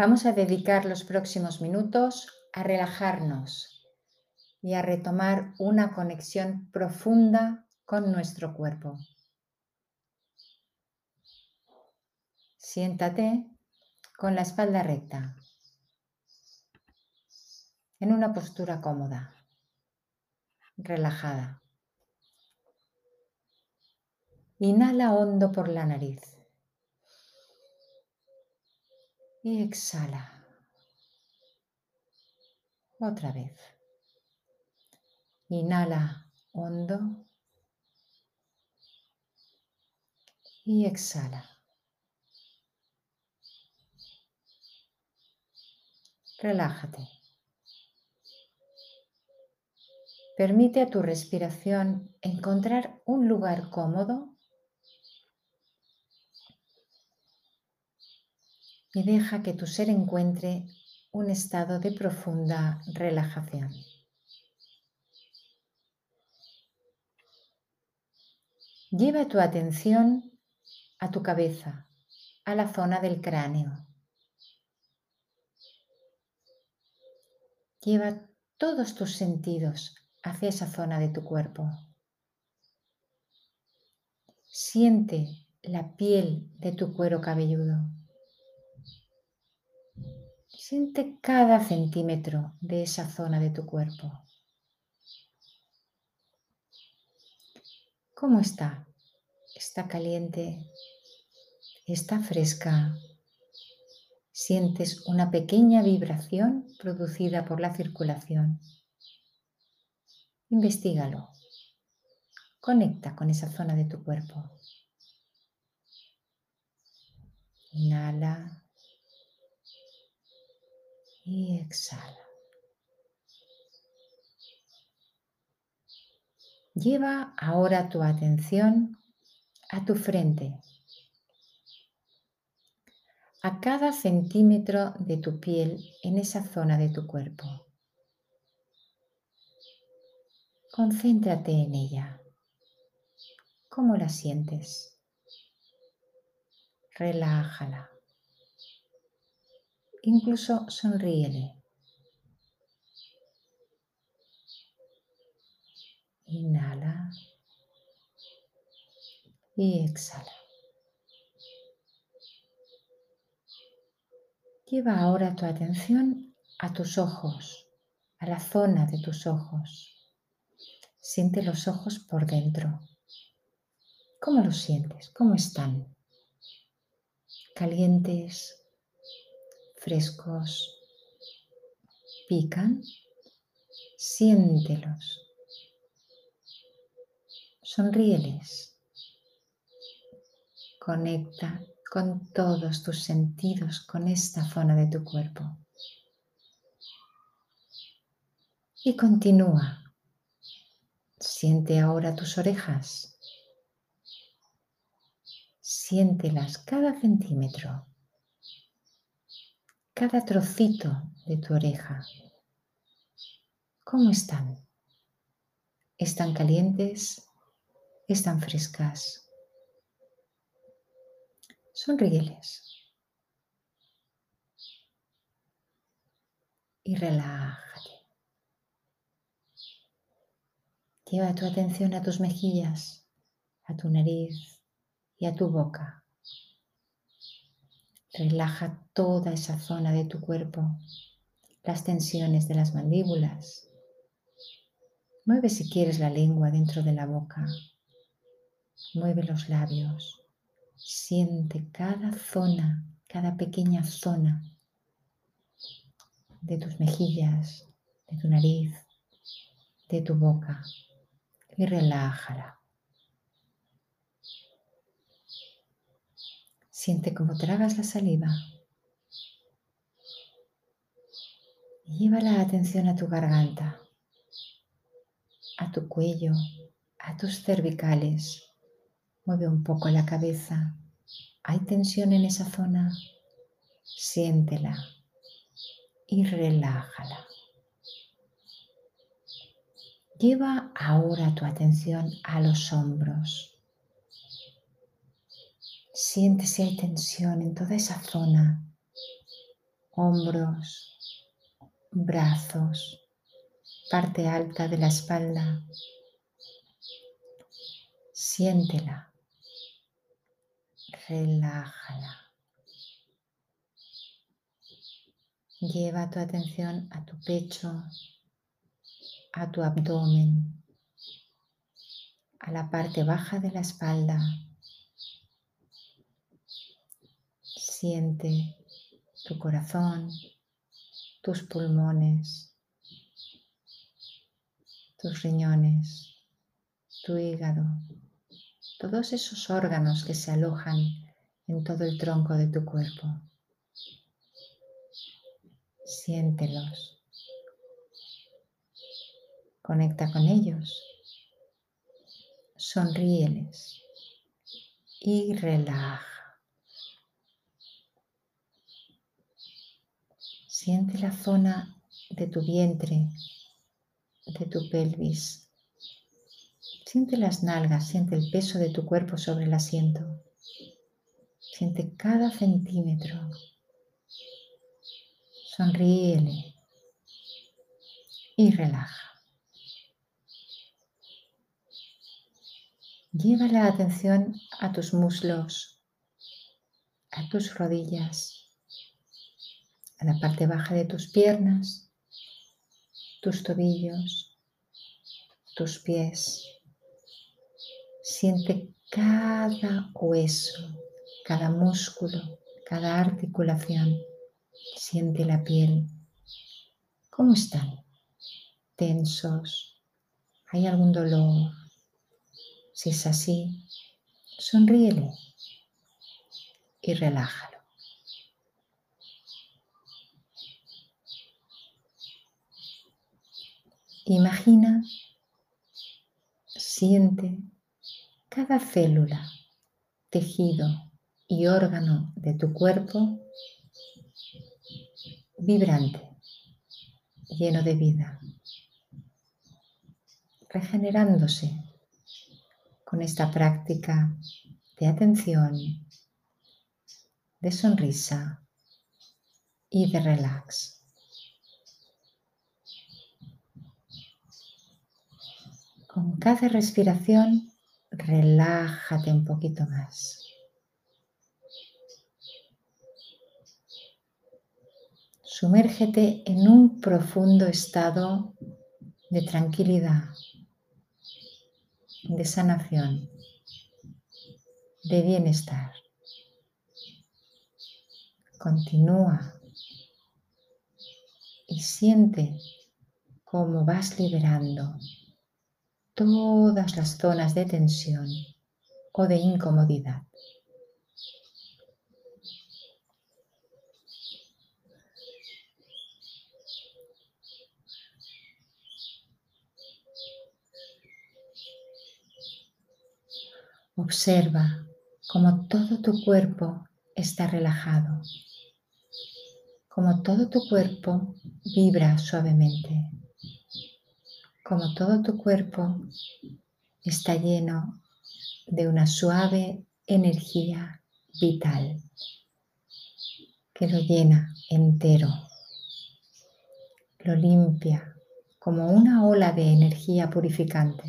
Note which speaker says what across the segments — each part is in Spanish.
Speaker 1: Vamos a dedicar los próximos minutos a relajarnos y a retomar una conexión profunda con nuestro cuerpo. Siéntate con la espalda recta, en una postura cómoda, relajada. Inhala hondo por la nariz y exhala. Otra vez. Inhala hondo y exhala. Relájate. Permite a tu respiración encontrar un lugar cómodo y deja que tu ser encuentre un estado de profunda relajación. Lleva tu atención a tu cabeza, a la zona del cráneo. Lleva todos tus sentidos hacia esa zona de tu cuerpo. Siente la piel de tu cuero cabelludo. Siente cada centímetro de esa zona de tu cuerpo. ¿Cómo está? ¿Está caliente? ¿Está fresca? Sientes una pequeña vibración producida por la circulación. Investígalo. Conecta con esa zona de tu cuerpo. Inhala y exhala. Lleva ahora tu atención a tu frente, a cada centímetro de tu piel en esa zona de tu cuerpo. Concéntrate en ella. ¿Cómo la sientes? Relájala. Incluso sonríele. Inhala y exhala. Lleva ahora tu atención a tus ojos, a la zona de tus ojos. Siente los ojos por dentro. ¿Cómo los sientes? ¿Cómo están? ¿Calientes? ¿Frescos? ¿Pican? Siéntelos. Sonríeles. Conecta con todos tus sentidos, con esta zona de tu cuerpo. Y continúa. Siente ahora tus orejas. Siéntelas cada centímetro, cada trocito de tu oreja. ¿Cómo están? ¿Están calientes? ¿Están frescas? Sonríeles. Y relájate. Lleva tu atención a tus mejillas, a tu nariz y a tu boca. Relaja toda esa zona de tu cuerpo, las tensiones de las mandíbulas. Mueve si quieres la lengua dentro de la boca. Mueve los labios. Siente cada zona, cada pequeña zona de tus mejillas, de tu nariz, de tu boca y relájala. Siente cómo tragas la saliva y lleva la atención a tu garganta, a tu cuello, a tus cervicales Mueve un poco la cabeza. ¿Hay tensión en esa zona? Siéntela y relájala. Lleva ahora tu atención a los hombros. Siente si hay tensión en toda esa zona. hombros, brazos, parte alta de la espalda. Siéntela. Relájala. Lleva tu atención a tu pecho, a tu abdomen, a la parte baja de la espalda. Siente tu corazón, tus pulmones, tus riñones, tu hígado, todos esos órganos que se alojan en todo el tronco de tu cuerpo. Siéntelos. Conecta con ellos. Sonríeles y relaja. Siente la zona de tu vientre de tu pelvis. Siente las nalgas, siente el peso de tu cuerpo sobre el asiento. Siente cada centímetro. Sonríele y relaja. Lleva la atención a tus muslos, a tus rodillas, a la parte baja de tus piernas tus tobillos, tus pies. Siente cada hueso, cada músculo, cada articulación. Siente la piel. ¿Cómo están? ¿Tensos? ¿Hay algún dolor? Si es así, sonríele y relájalo. Imagina, siente cada célula, tejido y órgano de tu cuerpo vibrante, lleno de vida, regenerándose con esta práctica de atención, de sonrisa y de relax. Con cada respiración, relájate un poquito más. Sumérgete en un profundo estado de tranquilidad, de sanación, de bienestar. Continúa y siente cómo vas liberando todas las zonas de tensión o de incomodidad. Observa cómo todo tu cuerpo está relajado, cómo todo tu cuerpo vibra suavemente como todo tu cuerpo está lleno de una suave energía vital que lo llena entero, lo limpia como una ola de energía purificante.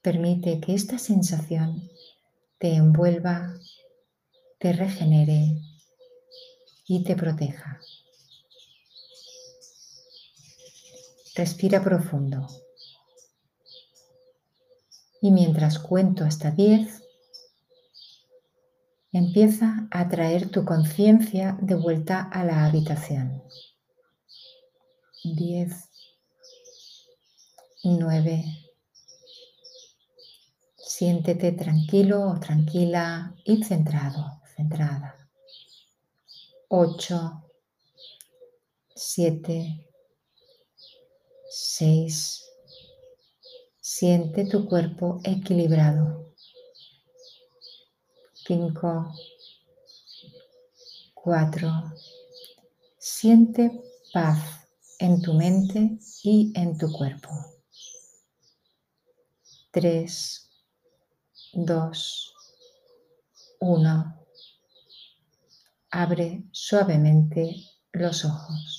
Speaker 1: Permite que esta sensación te envuelva, te regenere y te proteja. Respira profundo. Y mientras cuento hasta 10, empieza a traer tu conciencia de vuelta a la habitación. 10, 9, siéntete tranquilo o tranquila y centrado, centrada. 8, 7, 6. Siente tu cuerpo equilibrado. 5. 4. Siente paz en tu mente y en tu cuerpo. 3, 2, 1. abre suavemente los ojos.